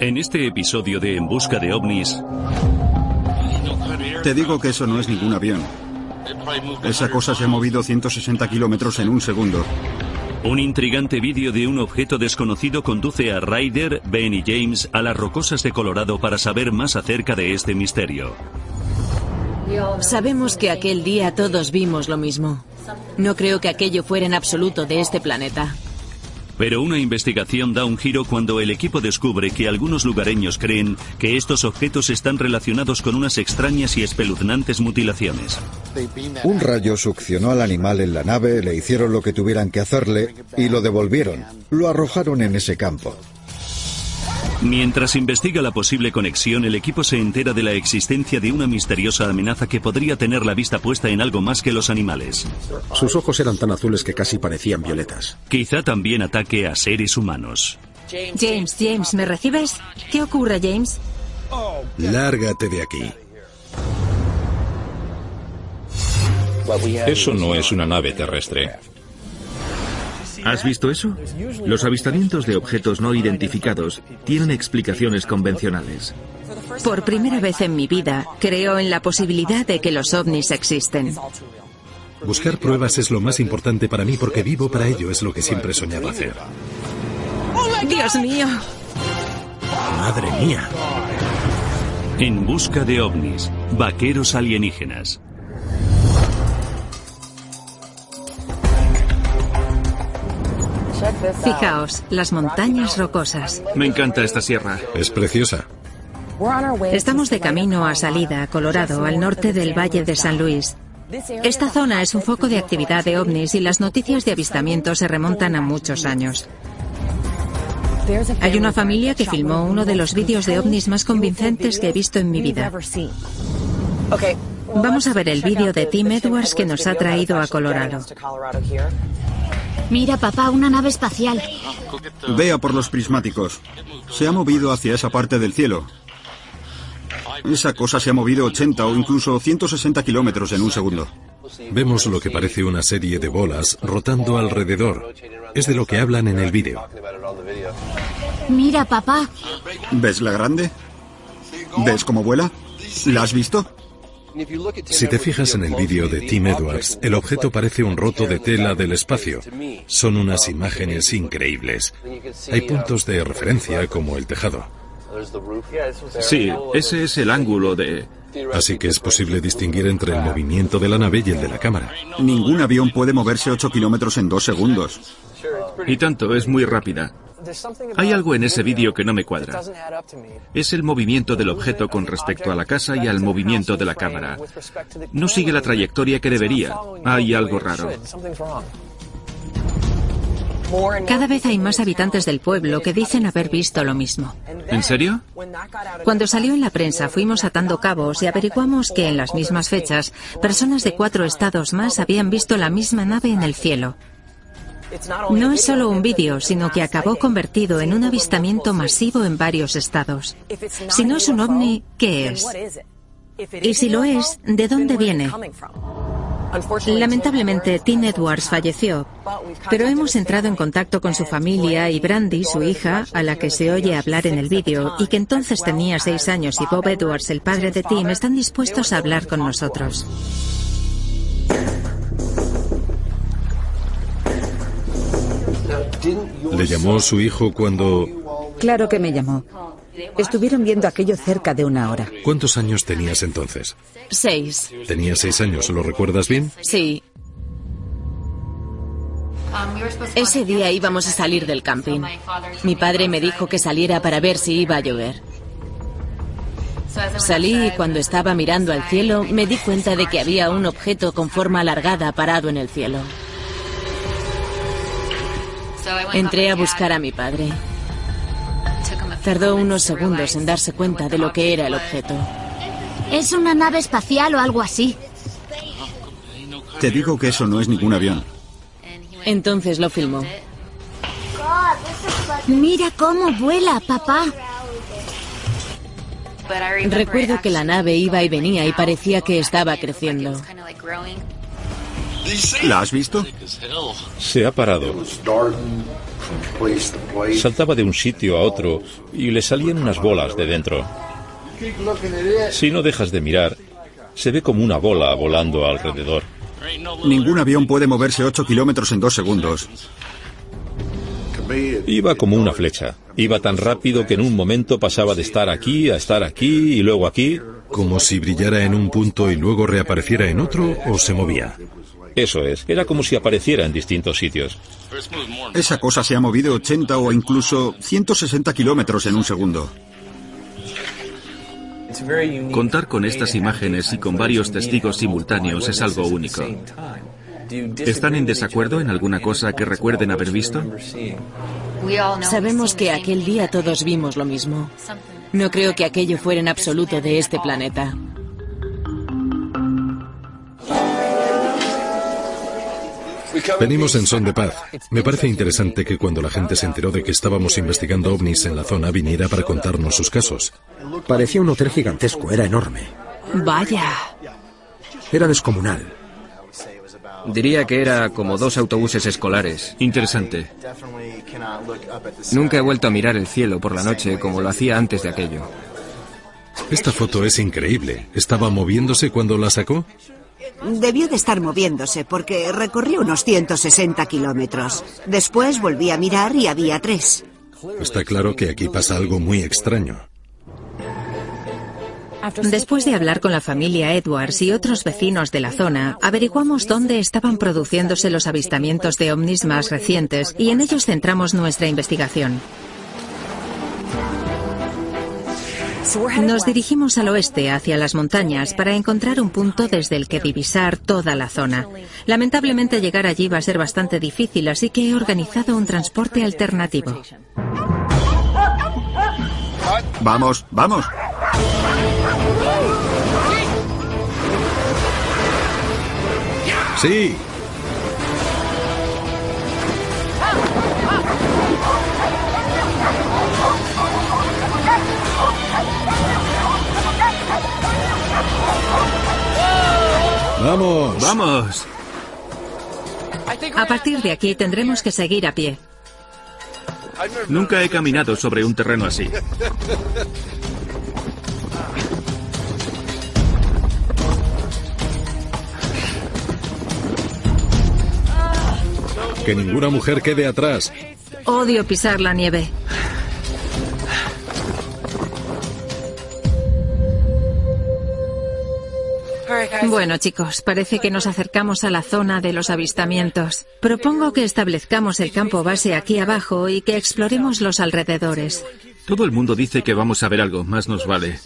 En este episodio de En Busca de OVNIs, Te digo que eso no es ningún avión. Esa cosa se ha movido 160 kilómetros en un segundo. un intrigante vídeo de un objeto desconocido conduce a Ryder, Ben y James a las rocosas de Colorado para saber más acerca de este misterio. Sabemos que aquel día todos vimos lo mismo. No creo que aquello fuera en absoluto de este planeta. Pero una investigación da un giro cuando el equipo descubre que algunos lugareños creen que estos objetos están relacionados con unas extrañas y espeluznantes mutilaciones. Un rayo succionó al animal en la nave, le hicieron lo que tuvieran que hacerle y lo devolvieron. Lo arrojaron en ese campo. Mientras investiga la posible conexión, el equipo se entera de la existencia de una misteriosa amenaza que podría tener la vista puesta en algo más que los animales. Sus ojos eran tan azules que casi parecían violetas. Quizá también ataque a seres humanos. James, James, ¿me recibes? ¿Qué ocurre, James? Lárgate de aquí. Eso no es una nave terrestre. ¿Has visto eso? Los avistamientos de objetos no identificados tienen explicaciones convencionales. Por primera vez en mi vida, creo en la posibilidad de que los ovnis existen. Buscar pruebas es lo más importante para mí porque vivo para ello, es lo que siempre he soñado hacer. Dios mío. Madre mía. En busca de ovnis, vaqueros alienígenas. Fijaos, las montañas rocosas. Me encanta esta sierra. Es preciosa. Estamos de camino a Salida, Colorado, al norte del Valle de San Luis. Esta zona es un foco de actividad de ovnis y las noticias de avistamiento se remontan a muchos años. Hay una familia que filmó uno de los vídeos de ovnis más convincentes que he visto en mi vida. Vamos a ver el vídeo de Tim Edwards que nos ha traído a Colorado. Mira, papá, una nave espacial. Vea por los prismáticos. Se ha movido hacia esa parte del cielo. Esa cosa se ha movido 80 o incluso 160 kilómetros en un segundo. Vemos lo que parece una serie de bolas rotando alrededor. Es de lo que hablan en el vídeo. Mira, papá. ¿Ves la grande? ¿Ves cómo vuela? ¿La has visto? Si te fijas en el vídeo de Tim Edwards, el objeto parece un roto de tela del espacio. Son unas imágenes increíbles. Hay puntos de referencia como el tejado. Sí, ese es el ángulo de... Así que es posible distinguir entre el movimiento de la nave y el de la cámara. Ningún avión puede moverse 8 kilómetros en dos segundos. Y tanto, es muy rápida. Hay algo en ese vídeo que no me cuadra. Es el movimiento del objeto con respecto a la casa y al movimiento de la cámara. No sigue la trayectoria que debería. Hay algo raro. Cada vez hay más habitantes del pueblo que dicen haber visto lo mismo. ¿En serio? Cuando salió en la prensa fuimos atando cabos y averiguamos que en las mismas fechas personas de cuatro estados más habían visto la misma nave en el cielo. No es solo un vídeo, sino que acabó convertido en un avistamiento masivo en varios estados. Si no es un ovni, ¿qué es? Y si lo es, ¿de dónde viene? Lamentablemente, Tim Edwards falleció, pero hemos entrado en contacto con su familia y Brandy, su hija, a la que se oye hablar en el vídeo, y que entonces tenía seis años, y Bob Edwards, el padre de Tim, están dispuestos a hablar con nosotros. ¿Le llamó su hijo cuando... Claro que me llamó. Estuvieron viendo aquello cerca de una hora. ¿Cuántos años tenías entonces? Seis. Tenía seis años, ¿lo recuerdas bien? Sí. Ese día íbamos a salir del camping. Mi padre me dijo que saliera para ver si iba a llover. Salí y cuando estaba mirando al cielo me di cuenta de que había un objeto con forma alargada parado en el cielo. Entré a buscar a mi padre. Tardó unos segundos en darse cuenta de lo que era el objeto. Es una nave espacial o algo así. Te digo que eso no es ningún avión. Entonces lo filmó. Mira cómo vuela, papá. Recuerdo que la nave iba y venía y parecía que estaba creciendo. ¿La has visto? Se ha parado. Saltaba de un sitio a otro y le salían unas bolas de dentro. Si no dejas de mirar, se ve como una bola volando alrededor. Ningún avión puede moverse 8 kilómetros en dos segundos. Iba como una flecha. Iba tan rápido que en un momento pasaba de estar aquí a estar aquí y luego aquí. Como si brillara en un punto y luego reapareciera en otro o se movía. Eso es, era como si apareciera en distintos sitios. Esa cosa se ha movido 80 o incluso 160 kilómetros en un segundo. Contar con estas imágenes y con varios testigos simultáneos es algo único. ¿Están en desacuerdo en alguna cosa que recuerden haber visto? Sabemos que aquel día todos vimos lo mismo. No creo que aquello fuera en absoluto de este planeta. Venimos en son de paz. Me parece interesante que cuando la gente se enteró de que estábamos investigando ovnis en la zona viniera para contarnos sus casos. Parecía un hotel gigantesco, era enorme. Vaya. Era descomunal. Diría que era como dos autobuses escolares. Interesante. Nunca he vuelto a mirar el cielo por la noche como lo hacía antes de aquello. Esta foto es increíble. ¿Estaba moviéndose cuando la sacó? Debió de estar moviéndose porque recorrió unos 160 kilómetros. Después volví a mirar y había tres. Está claro que aquí pasa algo muy extraño. Después de hablar con la familia Edwards y otros vecinos de la zona, averiguamos dónde estaban produciéndose los avistamientos de ovnis más recientes y en ellos centramos nuestra investigación. Nos dirigimos al oeste, hacia las montañas, para encontrar un punto desde el que divisar toda la zona. Lamentablemente llegar allí va a ser bastante difícil, así que he organizado un transporte alternativo. Vamos, vamos. Sí. Vamos. Vamos. A partir de aquí tendremos que seguir a pie. Nunca he caminado sobre un terreno así. Que ninguna mujer quede atrás. Odio pisar la nieve. Bueno, chicos, parece que nos acercamos a la zona de los avistamientos. Propongo que establezcamos el campo base aquí abajo y que exploremos los alrededores. Todo el mundo dice que vamos a ver algo, más nos vale.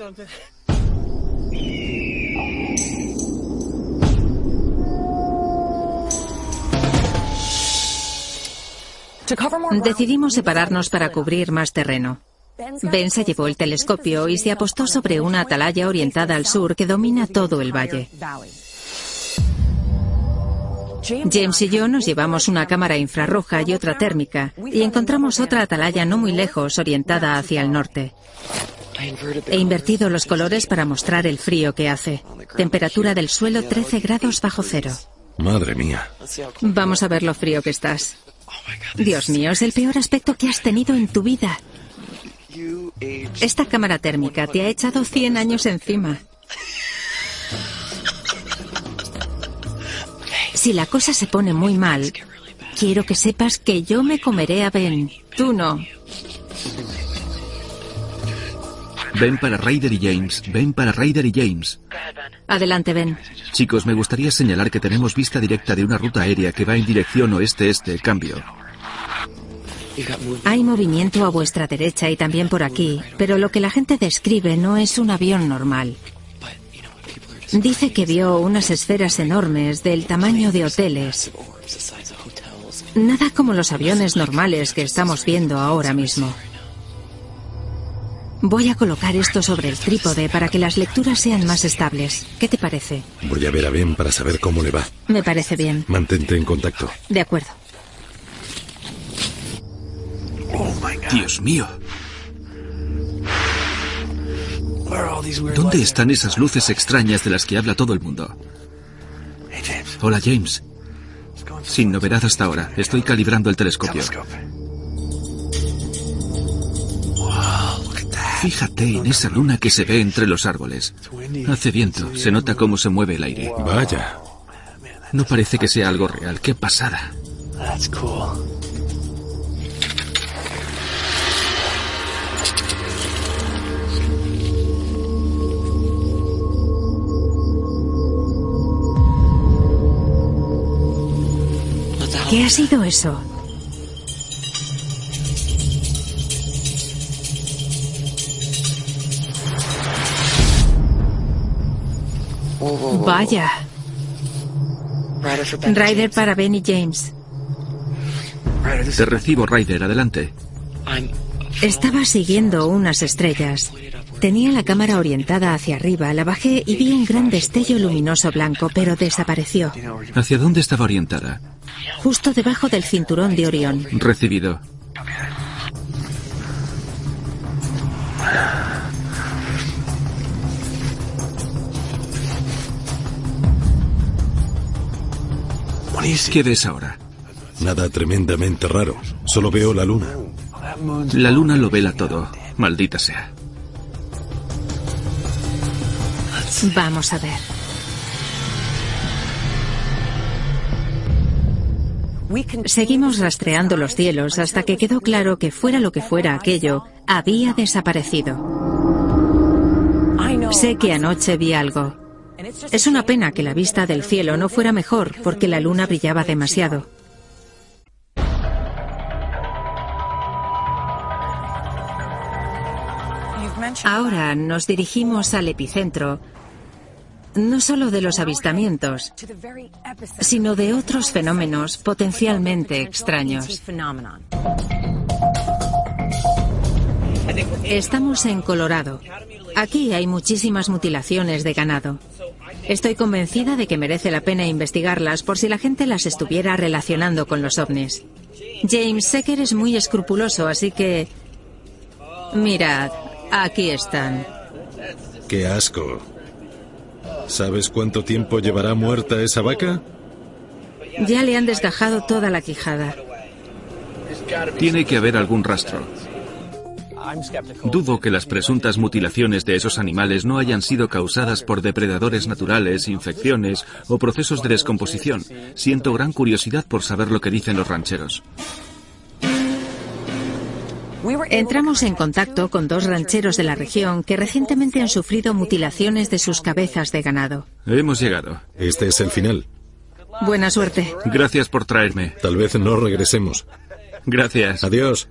Decidimos separarnos para cubrir más terreno. Ben se llevó el telescopio y se apostó sobre una atalaya orientada al sur que domina todo el valle. James y yo nos llevamos una cámara infrarroja y otra térmica y encontramos otra atalaya no muy lejos orientada hacia el norte. He invertido los colores para mostrar el frío que hace. Temperatura del suelo 13 grados bajo cero. Madre mía. Vamos a ver lo frío que estás. Dios mío, es el peor aspecto que has tenido en tu vida. Esta cámara térmica te ha echado 100 años encima. Si la cosa se pone muy mal, quiero que sepas que yo me comeré a Ben. Tú no. Ven para Ryder y James. Ven para Ryder y James. Adelante, Ben. Chicos, me gustaría señalar que tenemos vista directa de una ruta aérea que va en dirección oeste-este. Cambio. Hay movimiento a vuestra derecha y también por aquí, pero lo que la gente describe no es un avión normal. Dice que vio unas esferas enormes del tamaño de hoteles. Nada como los aviones normales que estamos viendo ahora mismo. Voy a colocar esto sobre el trípode para que las lecturas sean más estables. ¿Qué te parece? Voy a ver a Ben para saber cómo le va. Me parece bien. Mantente en contacto. De acuerdo. Dios mío. ¿Dónde están esas luces extrañas de las que habla todo el mundo? Hola, James. Sin novedad hasta ahora. Estoy calibrando el telescopio. Fíjate en esa luna que se ve entre los árboles. Hace viento, se nota cómo se mueve el aire. Vaya. No parece que sea algo real. ¡Qué pasada! ¿Qué ha sido eso? Vaya. Ryder para Benny James. Te recibo, Ryder. Adelante. Estaba siguiendo unas estrellas. Tenía la cámara orientada hacia arriba, la bajé y vi un gran destello luminoso blanco, pero desapareció. ¿Hacia dónde estaba orientada? Justo debajo del cinturón de Orión. Recibido. ¿Qué ves ahora? Nada tremendamente raro. Solo veo la luna. La luna lo vela todo. Maldita sea. Vamos a ver. Seguimos rastreando los cielos hasta que quedó claro que fuera lo que fuera aquello, había desaparecido. Sé que anoche vi algo. Es una pena que la vista del cielo no fuera mejor porque la luna brillaba demasiado. Ahora nos dirigimos al epicentro, no solo de los avistamientos, sino de otros fenómenos potencialmente extraños. Estamos en Colorado. Aquí hay muchísimas mutilaciones de ganado. Estoy convencida de que merece la pena investigarlas por si la gente las estuviera relacionando con los ovnis. James, sé que eres muy escrupuloso, así que... Mirad, aquí están. ¡Qué asco! ¿Sabes cuánto tiempo llevará muerta esa vaca? Ya le han desgajado toda la quijada. Tiene que haber algún rastro. Dudo que las presuntas mutilaciones de esos animales no hayan sido causadas por depredadores naturales, infecciones o procesos de descomposición. Siento gran curiosidad por saber lo que dicen los rancheros. Entramos en contacto con dos rancheros de la región que recientemente han sufrido mutilaciones de sus cabezas de ganado. Hemos llegado. Este es el final. Buena suerte. Gracias por traerme. Tal vez no regresemos. Gracias. Adiós.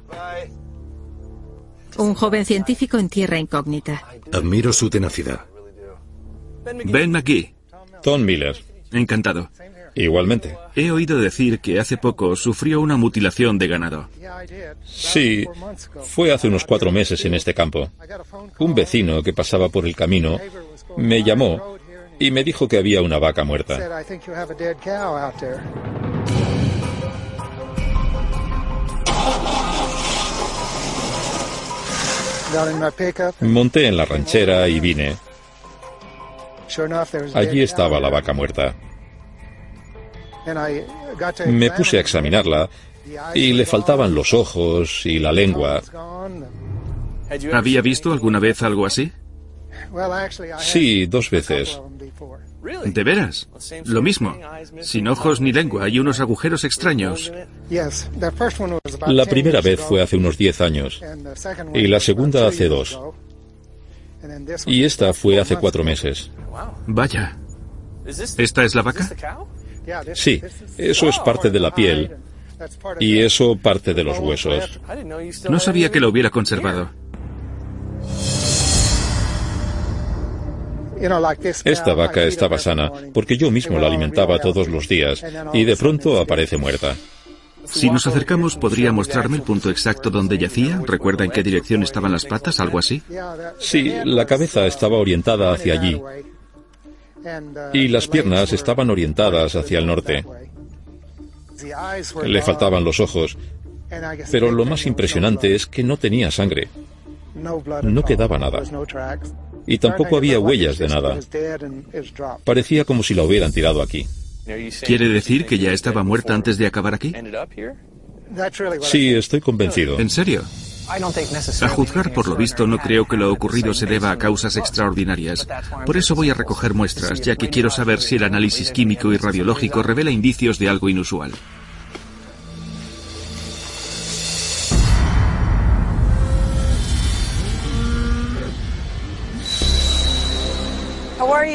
Un joven científico en tierra incógnita. Admiro su tenacidad. Ben McGee. Tom Miller. Encantado. Igualmente. He oído decir que hace poco sufrió una mutilación de ganado. Sí, fue hace unos cuatro meses en este campo. Un vecino que pasaba por el camino me llamó y me dijo que había una vaca muerta. Monté en la ranchera y vine. Allí estaba la vaca muerta. Me puse a examinarla y le faltaban los ojos y la lengua. ¿Había visto alguna vez algo así? Sí, dos veces. ¿De veras? Lo mismo. Sin ojos ni lengua y unos agujeros extraños. La primera vez fue hace unos diez años y la segunda hace dos. Y esta fue hace cuatro meses. Vaya. ¿Esta es la vaca? Sí, eso es parte de la piel y eso parte de los huesos. No sabía que lo hubiera conservado. Esta vaca estaba sana porque yo mismo la alimentaba todos los días y de pronto aparece muerta. Si nos acercamos, ¿podría mostrarme el punto exacto donde yacía? ¿Recuerda en qué dirección estaban las patas? ¿Algo así? Sí, la cabeza estaba orientada hacia allí y las piernas estaban orientadas hacia el norte. Le faltaban los ojos, pero lo más impresionante es que no tenía sangre. No quedaba nada. Y tampoco había huellas de nada. Parecía como si la hubieran tirado aquí. ¿Quiere decir que ya estaba muerta antes de acabar aquí? Sí, estoy convencido. ¿En serio? A juzgar por lo visto, no creo que lo ocurrido se deba a causas extraordinarias. Por eso voy a recoger muestras, ya que quiero saber si el análisis químico y radiológico revela indicios de algo inusual.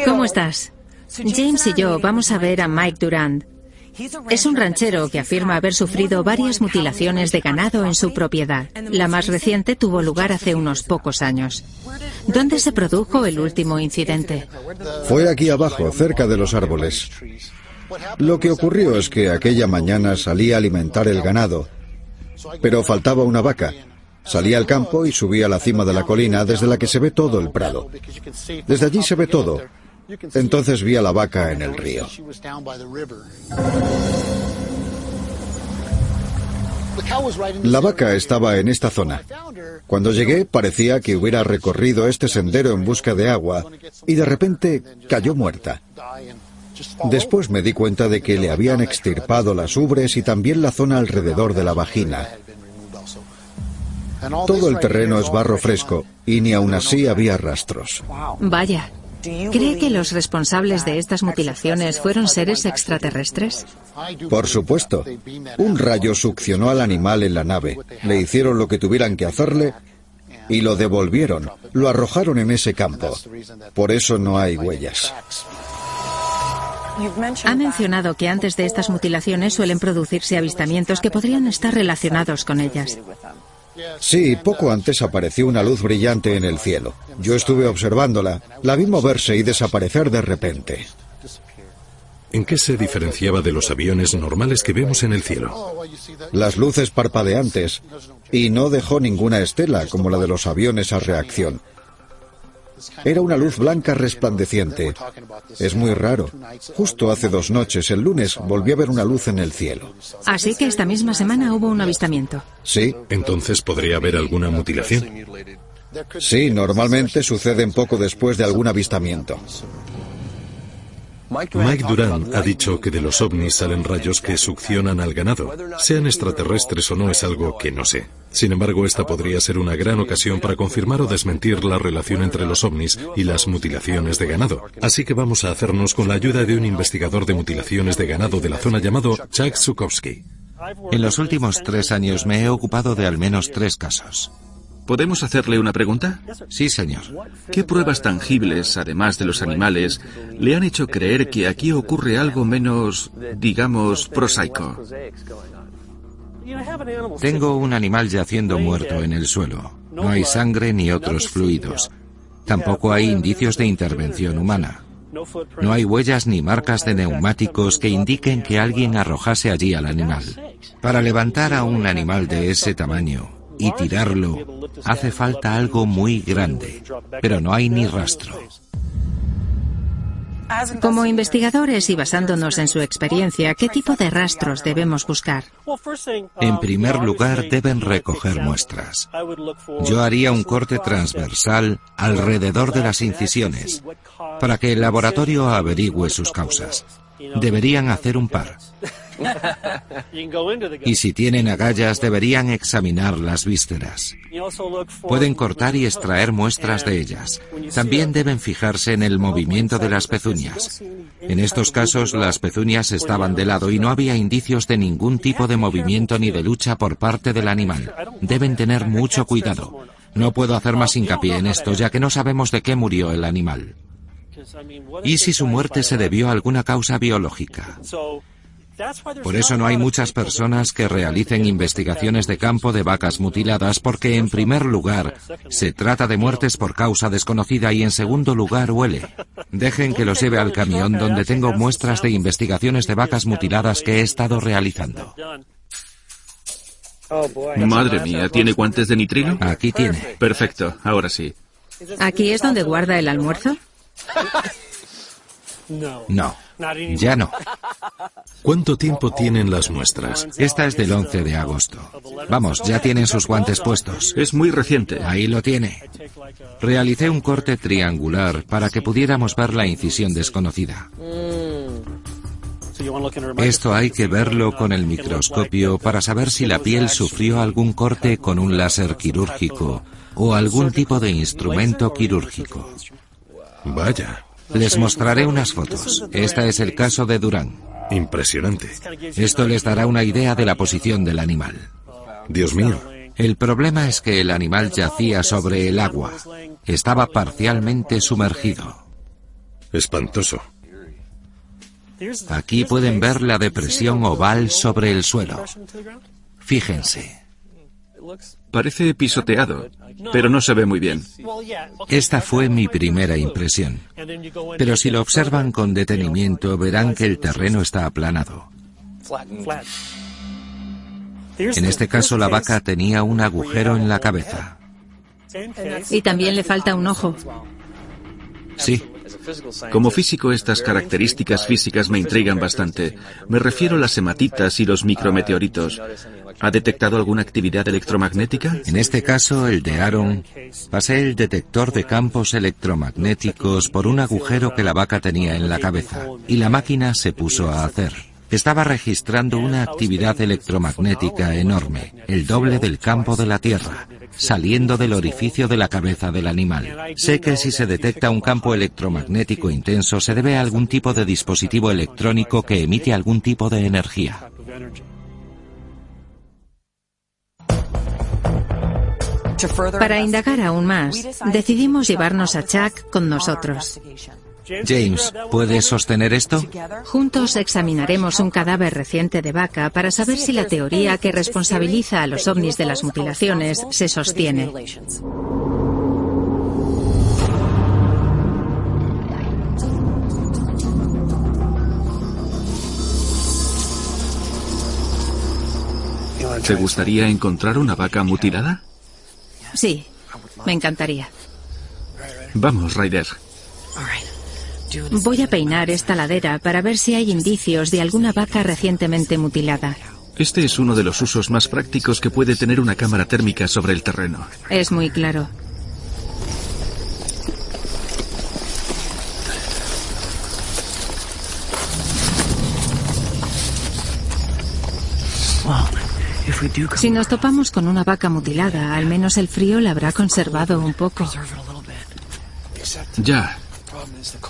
¿Cómo estás? James y yo vamos a ver a Mike Durand. Es un ranchero que afirma haber sufrido varias mutilaciones de ganado en su propiedad. La más reciente tuvo lugar hace unos pocos años. ¿Dónde se produjo el último incidente? Fue aquí abajo, cerca de los árboles. Lo que ocurrió es que aquella mañana salí a alimentar el ganado, pero faltaba una vaca. Salí al campo y subí a la cima de la colina desde la que se ve todo el prado. Desde allí se ve todo. Entonces vi a la vaca en el río. La vaca estaba en esta zona. Cuando llegué parecía que hubiera recorrido este sendero en busca de agua y de repente cayó muerta. Después me di cuenta de que le habían extirpado las ubres y también la zona alrededor de la vagina. Todo el terreno es barro fresco y ni aún así había rastros. Vaya. ¿Cree que los responsables de estas mutilaciones fueron seres extraterrestres? Por supuesto. Un rayo succionó al animal en la nave, le hicieron lo que tuvieran que hacerle y lo devolvieron, lo arrojaron en ese campo. Por eso no hay huellas. Ha mencionado que antes de estas mutilaciones suelen producirse avistamientos que podrían estar relacionados con ellas. Sí, poco antes apareció una luz brillante en el cielo. Yo estuve observándola, la vi moverse y desaparecer de repente. ¿En qué se diferenciaba de los aviones normales que vemos en el cielo? Las luces parpadeantes, y no dejó ninguna estela como la de los aviones a reacción. Era una luz blanca resplandeciente. Es muy raro. Justo hace dos noches, el lunes, volví a ver una luz en el cielo. Así que esta misma semana hubo un avistamiento. Sí. Entonces podría haber alguna mutilación. Sí, normalmente suceden poco después de algún avistamiento. Mike Duran ha dicho que de los ovnis salen rayos que succionan al ganado. Sean extraterrestres o no es algo que no sé. Sin embargo, esta podría ser una gran ocasión para confirmar o desmentir la relación entre los ovnis y las mutilaciones de ganado. Así que vamos a hacernos con la ayuda de un investigador de mutilaciones de ganado de la zona llamado Chuck Zukowski. En los últimos tres años me he ocupado de al menos tres casos. ¿Podemos hacerle una pregunta? Sí, señor. ¿Qué pruebas tangibles, además de los animales, le han hecho creer que aquí ocurre algo menos, digamos, prosaico? Tengo un animal yaciendo muerto en el suelo. No hay sangre ni otros fluidos. Tampoco hay indicios de intervención humana. No hay huellas ni marcas de neumáticos que indiquen que alguien arrojase allí al animal. Para levantar a un animal de ese tamaño, y tirarlo, hace falta algo muy grande, pero no hay ni rastro. Como investigadores y basándonos en su experiencia, ¿qué tipo de rastros debemos buscar? En primer lugar, deben recoger muestras. Yo haría un corte transversal alrededor de las incisiones para que el laboratorio averigüe sus causas. Deberían hacer un par. Y si tienen agallas deberían examinar las vísceras. Pueden cortar y extraer muestras de ellas. También deben fijarse en el movimiento de las pezuñas. En estos casos las pezuñas estaban de lado y no había indicios de ningún tipo de movimiento ni de lucha por parte del animal. Deben tener mucho cuidado. No puedo hacer más hincapié en esto ya que no sabemos de qué murió el animal. ¿Y si su muerte se debió a alguna causa biológica? Por eso no hay muchas personas que realicen investigaciones de campo de vacas mutiladas porque en primer lugar se trata de muertes por causa desconocida y en segundo lugar huele. Dejen que los lleve al camión donde tengo muestras de investigaciones de vacas mutiladas que he estado realizando. Madre mía, ¿tiene guantes de nitrilo? Aquí tiene. Perfecto, ahora sí. ¿Aquí es donde guarda el almuerzo? No, ya no. ¿Cuánto tiempo tienen las muestras? Esta es del 11 de agosto. Vamos, ya tienen sus guantes puestos. Es muy reciente. Ahí lo tiene. Realicé un corte triangular para que pudiéramos ver la incisión desconocida. Esto hay que verlo con el microscopio para saber si la piel sufrió algún corte con un láser quirúrgico o algún tipo de instrumento quirúrgico. Vaya. Les mostraré unas fotos. Este es el caso de Durán. Impresionante. Esto les dará una idea de la posición del animal. Dios mío. El problema es que el animal yacía sobre el agua. Estaba parcialmente sumergido. Espantoso. Aquí pueden ver la depresión oval sobre el suelo. Fíjense. Parece pisoteado, pero no se ve muy bien. Esta fue mi primera impresión. Pero si lo observan con detenimiento verán que el terreno está aplanado. En este caso la vaca tenía un agujero en la cabeza. Y también le falta un ojo. Sí. Como físico, estas características físicas me intrigan bastante. Me refiero a las hematitas y los micrometeoritos. ¿Ha detectado alguna actividad electromagnética? En este caso, el de Aaron, pasé el detector de campos electromagnéticos por un agujero que la vaca tenía en la cabeza y la máquina se puso a hacer. Estaba registrando una actividad electromagnética enorme, el doble del campo de la Tierra, saliendo del orificio de la cabeza del animal. Sé que si se detecta un campo electromagnético intenso se debe a algún tipo de dispositivo electrónico que emite algún tipo de energía. Para indagar aún más, decidimos llevarnos a Chuck con nosotros. James, ¿puedes sostener esto? Juntos examinaremos un cadáver reciente de vaca para saber si la teoría que responsabiliza a los ovnis de las mutilaciones se sostiene. ¿Te gustaría encontrar una vaca mutilada? Sí, me encantaría. Vamos, Ryder. Voy a peinar esta ladera para ver si hay indicios de alguna vaca recientemente mutilada. Este es uno de los usos más prácticos que puede tener una cámara térmica sobre el terreno. Es muy claro. Si nos topamos con una vaca mutilada, al menos el frío la habrá conservado un poco. Ya,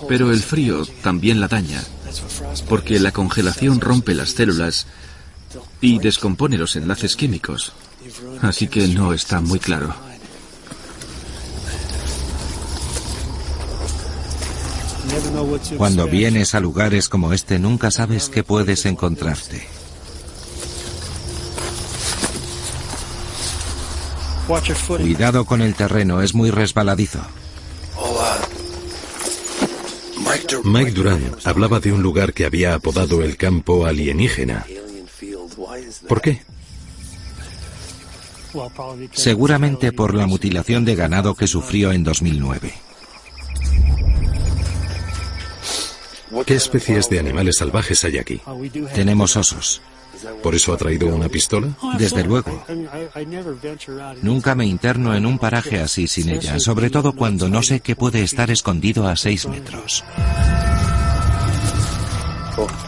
pero el frío también la daña, porque la congelación rompe las células y descompone los enlaces químicos. Así que no está muy claro. Cuando vienes a lugares como este nunca sabes qué puedes encontrarte. Cuidado con el terreno, es muy resbaladizo. Mike Duran hablaba de un lugar que había apodado el campo alienígena. ¿Por qué? Seguramente por la mutilación de ganado que sufrió en 2009. ¿Qué especies de animales salvajes hay aquí? Tenemos osos. ¿Por eso ha traído una pistola? Desde luego. Nunca me interno en un paraje así sin ella, sobre todo cuando no sé que puede estar escondido a seis metros.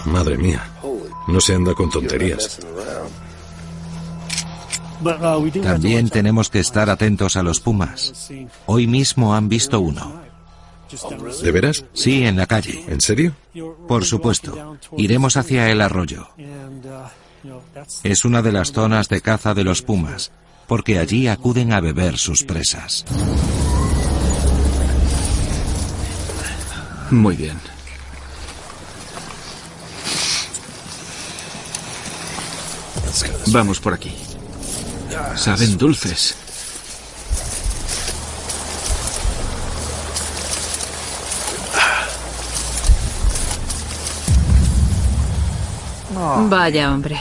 Madre mía, no se anda con tonterías. También tenemos que estar atentos a los pumas. Hoy mismo han visto uno. ¿De veras? Sí, en la calle. ¿En serio? Por supuesto. Iremos hacia el arroyo. Es una de las zonas de caza de los pumas, porque allí acuden a beber sus presas. Muy bien. Vamos por aquí. Saben dulces. Vaya hombre.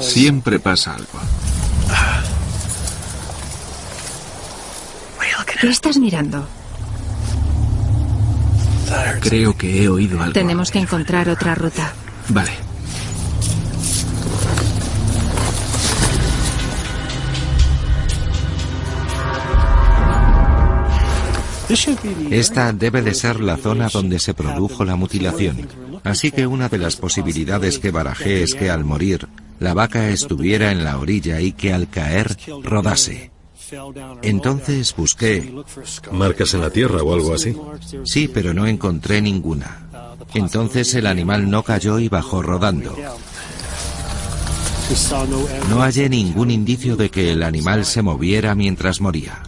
Siempre pasa algo. ¿Qué estás mirando? Creo que he oído algo. Tenemos que encontrar otra ruta. Vale. Esta debe de ser la zona donde se produjo la mutilación. Así que una de las posibilidades que barajé es que al morir, la vaca estuviera en la orilla y que al caer rodase. Entonces busqué... ¿Marcas en la tierra o algo así? Sí, pero no encontré ninguna. Entonces el animal no cayó y bajó rodando. No hallé ningún indicio de que el animal se moviera mientras moría.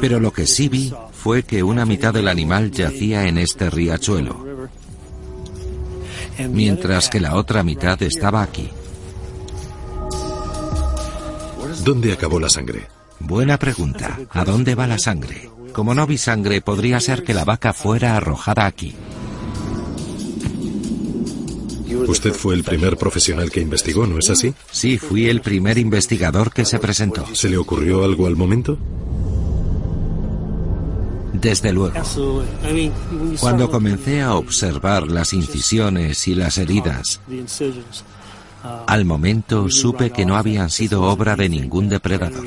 Pero lo que sí vi fue que una mitad del animal yacía en este riachuelo, mientras que la otra mitad estaba aquí. ¿Dónde acabó la sangre? Buena pregunta. ¿A dónde va la sangre? Como no vi sangre, podría ser que la vaca fuera arrojada aquí. Usted fue el primer profesional que investigó, ¿no es así? Sí, fui el primer investigador que se presentó. ¿Se le ocurrió algo al momento? Desde luego. Cuando comencé a observar las incisiones y las heridas, al momento supe que no habían sido obra de ningún depredador.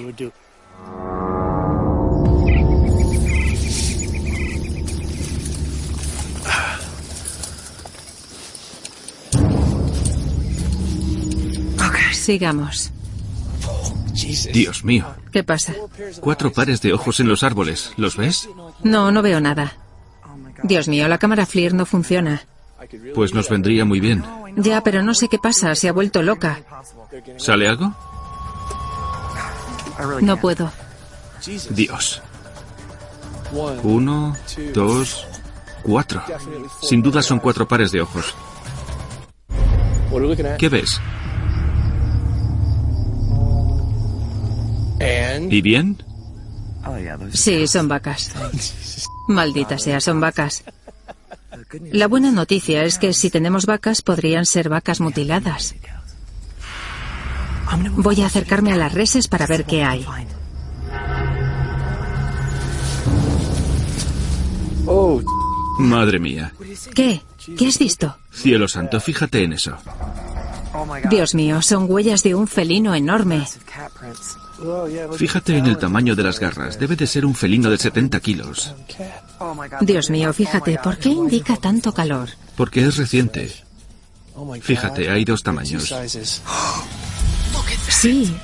Sigamos. Dios mío. ¿Qué pasa? Cuatro pares de ojos en los árboles. ¿Los ves? No, no veo nada. Dios mío, la cámara FLIR no funciona. Pues nos vendría muy bien. Ya, pero no sé qué pasa. Se ha vuelto loca. ¿Sale algo? No puedo. Dios. Uno, dos, cuatro. Sin duda son cuatro pares de ojos. ¿Qué ves? ¿Y bien? Sí, son vacas. Maldita sea, son vacas. La buena noticia es que si tenemos vacas podrían ser vacas mutiladas. Voy a acercarme a las reses para ver qué hay. Madre mía. ¿Qué? ¿Qué has visto? Cielo santo, fíjate en eso. Dios mío, son huellas de un felino enorme. Fíjate en el tamaño de las garras. Debe de ser un felino de 70 kilos. Dios mío, fíjate, ¿por qué indica tanto calor? Porque es reciente. Fíjate, hay dos tamaños. Sí.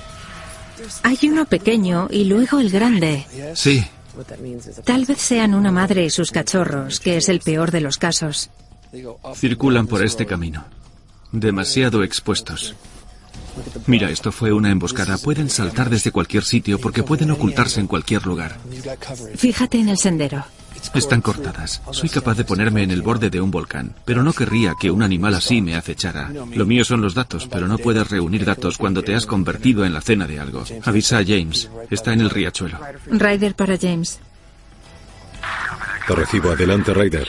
Hay uno pequeño y luego el grande. Sí. Tal vez sean una madre y sus cachorros, que es el peor de los casos. Circulan por este camino. Demasiado expuestos. Mira, esto fue una emboscada. Pueden saltar desde cualquier sitio porque pueden ocultarse en cualquier lugar. Fíjate en el sendero. Están cortadas. Soy capaz de ponerme en el borde de un volcán, pero no querría que un animal así me acechara. Lo mío son los datos, pero no puedes reunir datos cuando te has convertido en la cena de algo. Avisa a James. Está en el riachuelo. Ryder para James. Te recibo. Adelante, Ryder.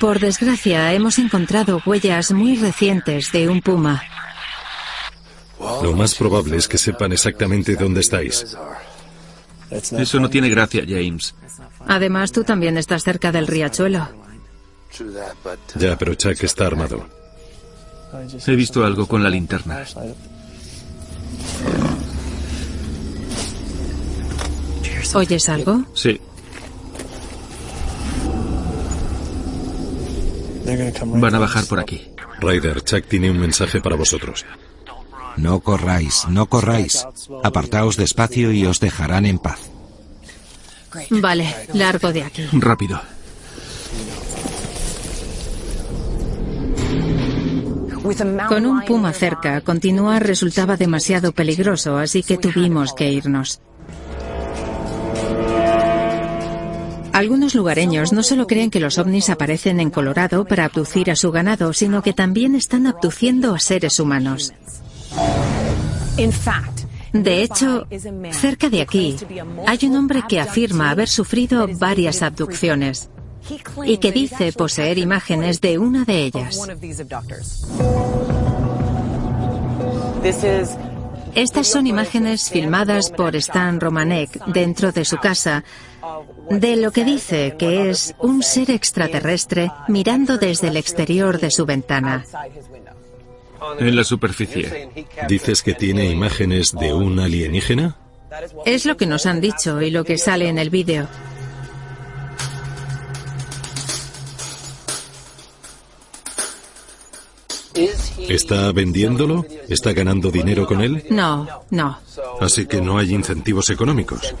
Por desgracia, hemos encontrado huellas muy recientes de un puma. Lo más probable es que sepan exactamente dónde estáis. Eso no tiene gracia, James. Además, tú también estás cerca del riachuelo. Ya, pero Chuck está armado. He visto algo con la linterna. ¿Oyes algo? Sí. Van a bajar por aquí. Ryder, Chuck tiene un mensaje para vosotros. No corráis, no corráis. Apartaos despacio y os dejarán en paz. Vale, largo de aquí. Rápido. Con un puma cerca, continuar resultaba demasiado peligroso, así que tuvimos que irnos. Algunos lugareños no solo creen que los ovnis aparecen en Colorado para abducir a su ganado, sino que también están abduciendo a seres humanos. De hecho, cerca de aquí hay un hombre que afirma haber sufrido varias abducciones y que dice poseer imágenes de una de ellas. Estas son imágenes filmadas por Stan Romanek dentro de su casa de lo que dice que es un ser extraterrestre mirando desde el exterior de su ventana. En la superficie. ¿Dices que tiene imágenes de un alienígena? Es lo que nos han dicho y lo que sale en el vídeo. ¿Está vendiéndolo? ¿Está ganando dinero con él? No, no. Así que no hay incentivos económicos.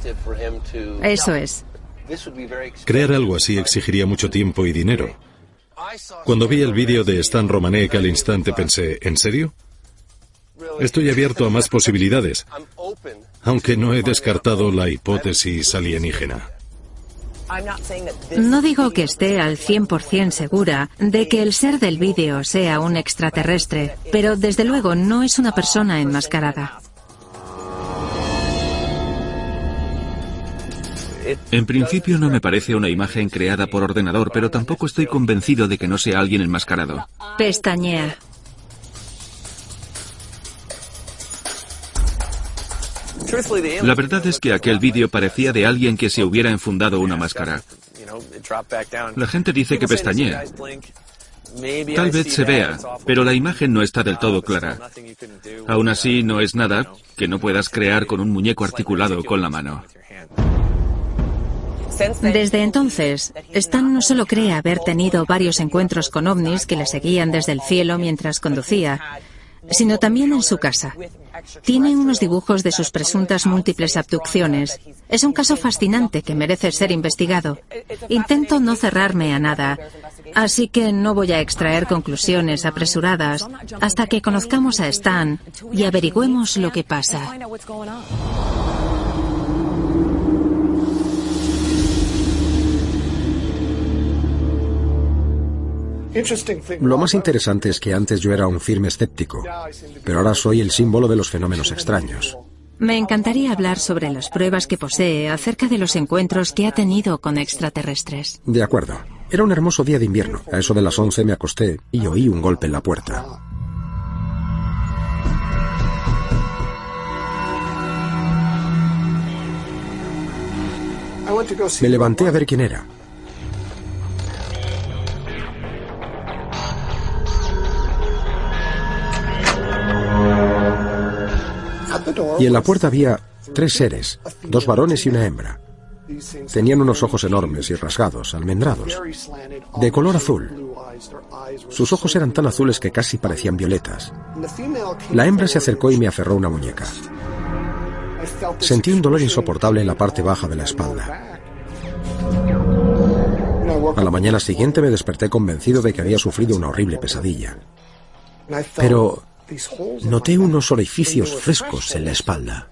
Eso es. Crear algo así exigiría mucho tiempo y dinero. Cuando vi el vídeo de Stan Romanek al instante pensé, ¿en serio? Estoy abierto a más posibilidades, aunque no he descartado la hipótesis alienígena. No digo que esté al 100% segura de que el ser del vídeo sea un extraterrestre, pero desde luego no es una persona enmascarada. En principio no me parece una imagen creada por ordenador, pero tampoco estoy convencido de que no sea alguien enmascarado. Pestañea. La verdad es que aquel vídeo parecía de alguien que se hubiera enfundado una máscara. La gente dice que pestañea. Tal vez se vea, pero la imagen no está del todo clara. Aún así, no es nada que no puedas crear con un muñeco articulado con la mano. Desde entonces, Stan no solo cree haber tenido varios encuentros con ovnis que le seguían desde el cielo mientras conducía, sino también en su casa. Tiene unos dibujos de sus presuntas múltiples abducciones. Es un caso fascinante que merece ser investigado. Intento no cerrarme a nada, así que no voy a extraer conclusiones apresuradas hasta que conozcamos a Stan y averigüemos lo que pasa. Lo más interesante es que antes yo era un firme escéptico, pero ahora soy el símbolo de los fenómenos extraños. Me encantaría hablar sobre las pruebas que posee acerca de los encuentros que ha tenido con extraterrestres. De acuerdo. Era un hermoso día de invierno. A eso de las 11 me acosté y oí un golpe en la puerta. Me levanté a ver quién era. Y en la puerta había tres seres, dos varones y una hembra. Tenían unos ojos enormes y rasgados, almendrados, de color azul. Sus ojos eran tan azules que casi parecían violetas. La hembra se acercó y me aferró una muñeca. Sentí un dolor insoportable en la parte baja de la espalda. A la mañana siguiente me desperté convencido de que había sufrido una horrible pesadilla. Pero Noté unos orificios frescos en la espalda.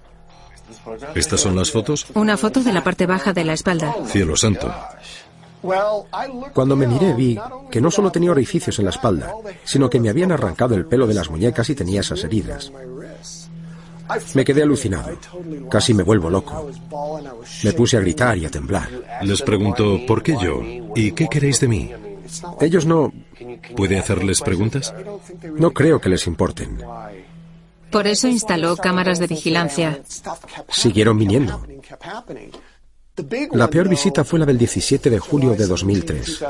¿Estas son las fotos? Una foto de la parte baja de la espalda. Cielo santo. Cuando me miré vi que no solo tenía orificios en la espalda, sino que me habían arrancado el pelo de las muñecas y tenía esas heridas. Me quedé alucinado. Casi me vuelvo loco. Me puse a gritar y a temblar. Les pregunto, ¿por qué yo? ¿Y qué queréis de mí? Ellos no... ¿Puede hacerles preguntas? No creo que les importen. Por eso instaló cámaras de vigilancia. Siguieron viniendo. La peor visita fue la del 17 de julio de 2003.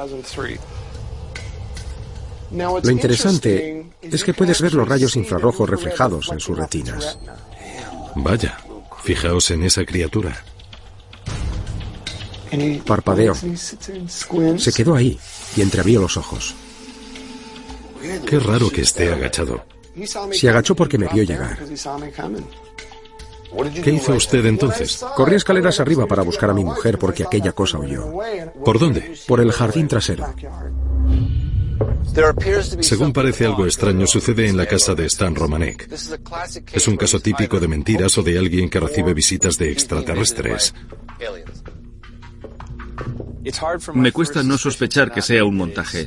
Lo interesante es que puedes ver los rayos infrarrojos reflejados en sus retinas. Vaya, fijaos en esa criatura. Parpadeó. Se quedó ahí y entreabrió los ojos. Qué raro que esté agachado. Se agachó porque me vio llegar. ¿Qué hizo usted entonces? Corrí escaleras arriba para buscar a mi mujer porque aquella cosa huyó. ¿Por dónde? Por el jardín trasero. Según parece algo extraño sucede en la casa de Stan Romanek. Es un caso típico de mentiras o de alguien que recibe visitas de extraterrestres. Me cuesta no sospechar que sea un montaje.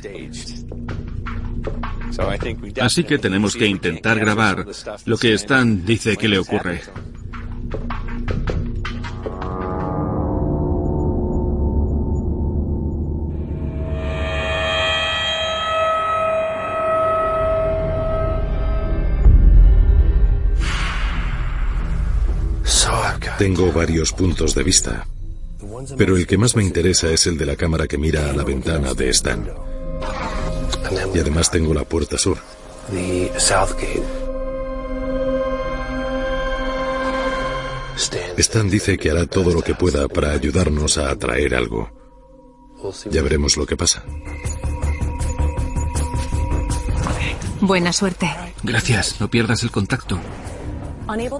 Así que tenemos que intentar grabar lo que Stan dice que le ocurre. Tengo varios puntos de vista, pero el que más me interesa es el de la cámara que mira a la ventana de Stan. Y además tengo la puerta sur. Stan dice que hará todo lo que pueda para ayudarnos a atraer algo. Ya veremos lo que pasa. Buena suerte. Gracias, no pierdas el contacto.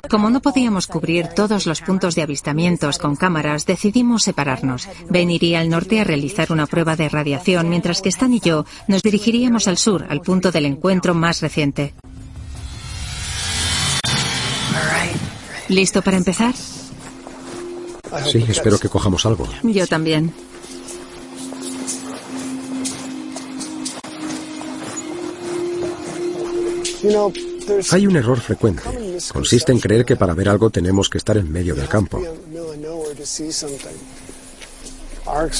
Como no podíamos cubrir todos los puntos de avistamientos con cámaras, decidimos separarnos. Ben iría al norte a realizar una prueba de radiación, mientras que Stan y yo nos dirigiríamos al sur, al punto del encuentro más reciente. ¿Listo para empezar? Sí, espero que cojamos algo. Yo también. Hay un error frecuente. Consiste en creer que para ver algo tenemos que estar en medio del campo.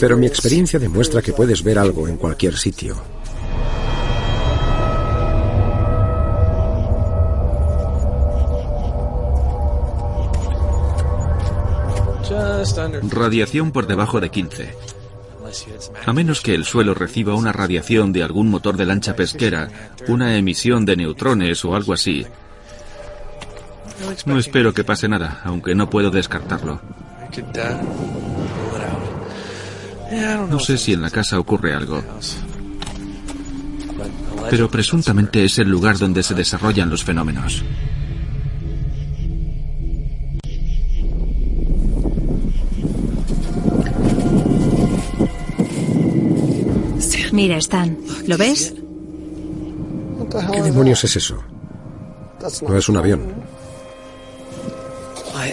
Pero mi experiencia demuestra que puedes ver algo en cualquier sitio. Radiación por debajo de 15. A menos que el suelo reciba una radiación de algún motor de lancha pesquera, una emisión de neutrones o algo así. No espero que pase nada, aunque no puedo descartarlo. No sé si en la casa ocurre algo. Pero presuntamente es el lugar donde se desarrollan los fenómenos. Mira, Stan, ¿lo ves? ¿Qué demonios es eso? No es un avión.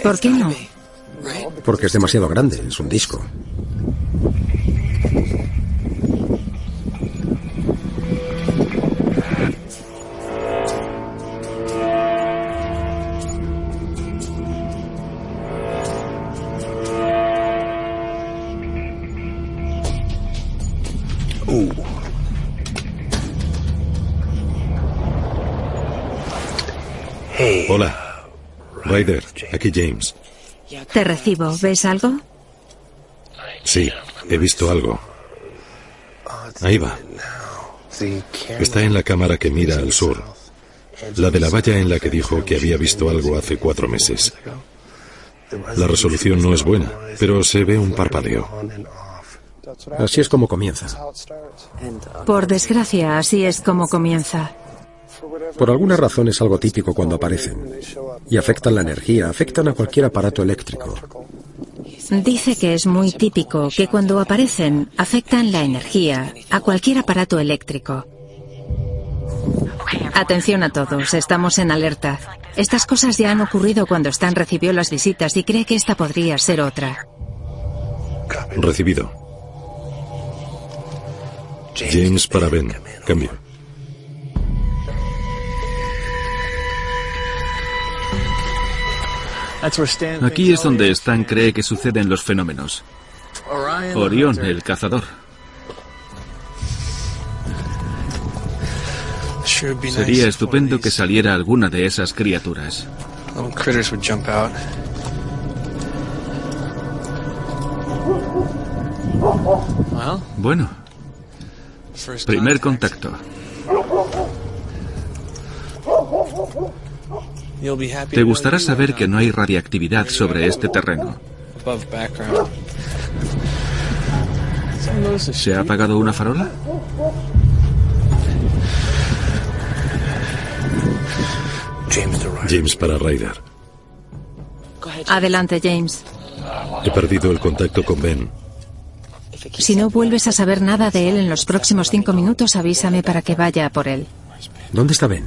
¿Por qué no? Porque es demasiado grande, es un disco. Ryder, aquí James. Te recibo. ¿Ves algo? Sí, he visto algo. Ahí va. Está en la cámara que mira al sur. La de la valla en la que dijo que había visto algo hace cuatro meses. La resolución no es buena, pero se ve un parpadeo. Así es como comienza. Por desgracia, así es como comienza. Por alguna razón es algo típico cuando aparecen. Y afectan la energía, afectan a cualquier aparato eléctrico. Dice que es muy típico que cuando aparecen afectan la energía a cualquier aparato eléctrico. Atención a todos, estamos en alerta. Estas cosas ya han ocurrido cuando Stan recibió las visitas y cree que esta podría ser otra. Recibido. James para Ben. Cambio. Aquí es donde Stan cree que suceden los fenómenos. Orión, el cazador. Sería estupendo que saliera alguna de esas criaturas. Bueno, primer contacto. Te gustará saber que no hay radiactividad sobre este terreno. ¿Se ha apagado una farola? James para Ryder. Adelante, James. He perdido el contacto con Ben. Si no vuelves a saber nada de él en los próximos cinco minutos, avísame para que vaya a por él. ¿Dónde está Ben?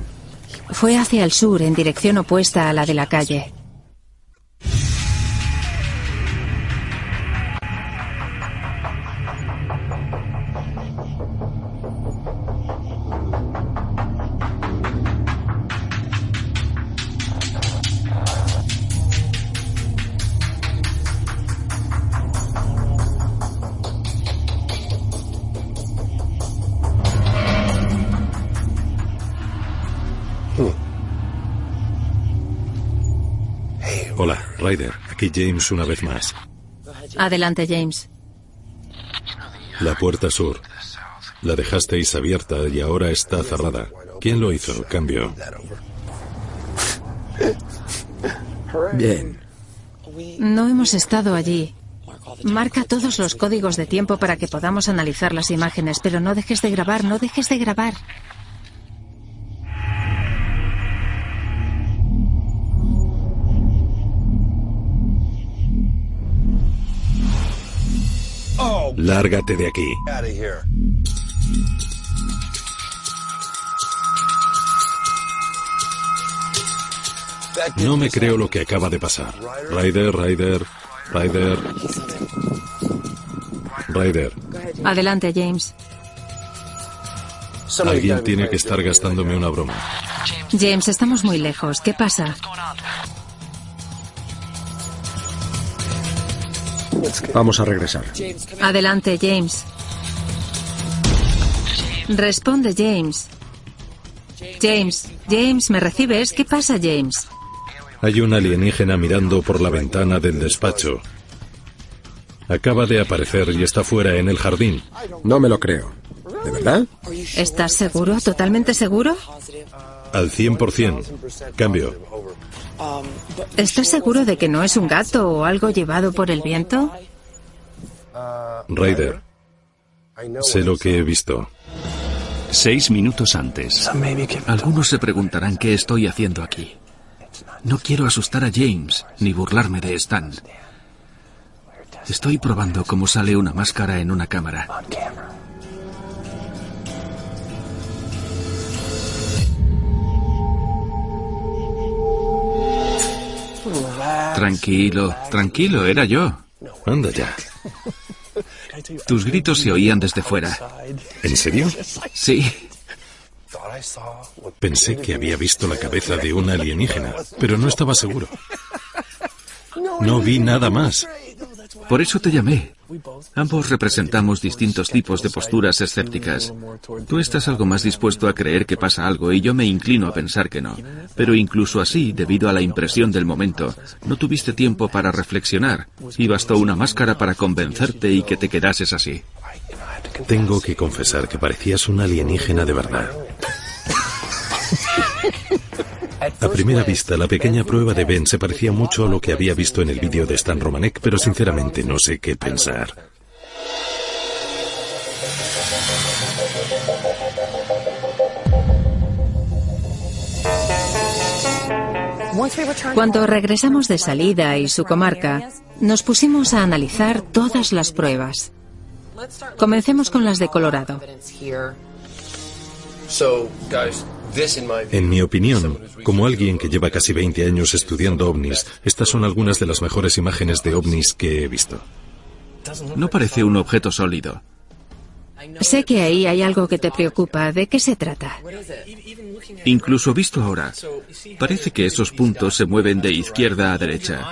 Fue hacia el sur, en dirección opuesta a la de la calle. Hola, Ryder. Aquí James una vez más. Adelante, James. La puerta sur. La dejasteis abierta y ahora está cerrada. ¿Quién lo hizo? Cambio. Bien. No hemos estado allí. Marca todos los códigos de tiempo para que podamos analizar las imágenes, pero no dejes de grabar, no dejes de grabar. Lárgate de aquí. No me creo lo que acaba de pasar. Ryder, Ryder, Ryder. Ryder. Adelante, James. Alguien tiene que estar gastándome una broma. James, estamos muy lejos. ¿Qué pasa? Vamos a regresar. Adelante, James. Responde, James. James, James, ¿me recibes? ¿Qué pasa, James? Hay un alienígena mirando por la ventana del despacho. Acaba de aparecer y está fuera en el jardín. No me lo creo. ¿De verdad? ¿Estás seguro? ¿Totalmente seguro? Al 100%. Cambio. ¿Estás seguro de que no es un gato o algo llevado por el viento? Ryder, sé lo que he visto. Seis minutos antes. Algunos se preguntarán qué estoy haciendo aquí. No quiero asustar a James ni burlarme de Stan. Estoy probando cómo sale una máscara en una cámara. Tranquilo, tranquilo, era yo. Anda ya. Tus gritos se oían desde fuera. ¿En serio? Sí. Pensé que había visto la cabeza de un alienígena, pero no estaba seguro. No vi nada más. Por eso te llamé. Ambos representamos distintos tipos de posturas escépticas. Tú estás algo más dispuesto a creer que pasa algo y yo me inclino a pensar que no. Pero incluso así, debido a la impresión del momento, no tuviste tiempo para reflexionar y bastó una máscara para convencerte y que te quedases así. Tengo que confesar que parecías un alienígena de verdad. A primera vista, la pequeña prueba de Ben se parecía mucho a lo que había visto en el vídeo de Stan Romanek, pero sinceramente no sé qué pensar. Cuando regresamos de salida y su comarca, nos pusimos a analizar todas las pruebas. Comencemos con las de Colorado. En mi opinión, como alguien que lleva casi 20 años estudiando ovnis, estas son algunas de las mejores imágenes de ovnis que he visto. No parece un objeto sólido. Sé que ahí hay algo que te preocupa. ¿De qué se trata? Incluso visto ahora, parece que esos puntos se mueven de izquierda a derecha.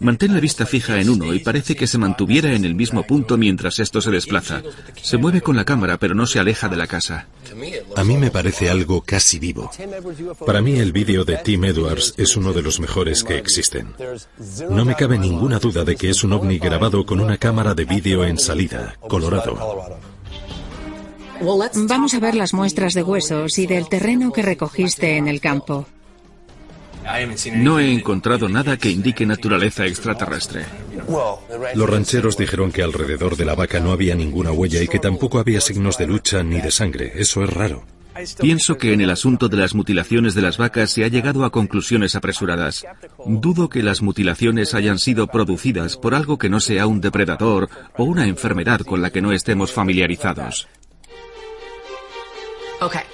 Mantén la vista fija en uno y parece que se mantuviera en el mismo punto mientras esto se desplaza. Se mueve con la cámara, pero no se aleja de la casa. A mí me parece algo casi vivo. Para mí el vídeo de Tim Edwards es uno de los mejores que existen. No me cabe ninguna duda de que es un ovni grabado con una cámara de vídeo en salida, Colorado. Vamos a ver las muestras de huesos y del terreno que recogiste en el campo. No he encontrado nada que indique naturaleza extraterrestre. Los rancheros dijeron que alrededor de la vaca no había ninguna huella y que tampoco había signos de lucha ni de sangre. Eso es raro. Pienso que en el asunto de las mutilaciones de las vacas se ha llegado a conclusiones apresuradas. Dudo que las mutilaciones hayan sido producidas por algo que no sea un depredador o una enfermedad con la que no estemos familiarizados.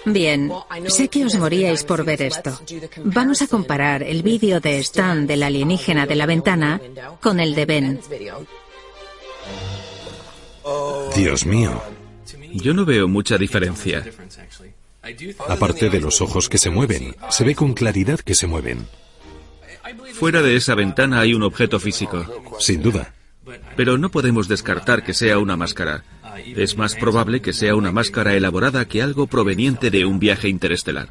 Bien, sé que os moríais por ver esto. Vamos a comparar el vídeo de Stan del alienígena de la ventana con el de Ben. Dios mío. Yo no veo mucha diferencia. Aparte de los ojos que se mueven, se ve con claridad que se mueven. Fuera de esa ventana hay un objeto físico. Sin duda. Pero no podemos descartar que sea una máscara. Es más probable que sea una máscara elaborada que algo proveniente de un viaje interestelar.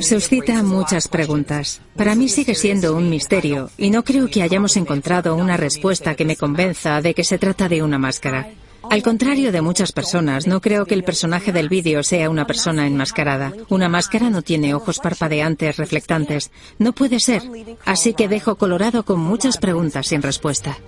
Suscita muchas preguntas. Para mí sigue siendo un misterio y no creo que hayamos encontrado una respuesta que me convenza de que se trata de una máscara. Al contrario de muchas personas, no creo que el personaje del vídeo sea una persona enmascarada. Una máscara no tiene ojos parpadeantes reflectantes. No puede ser. Así que dejo Colorado con muchas preguntas sin respuesta.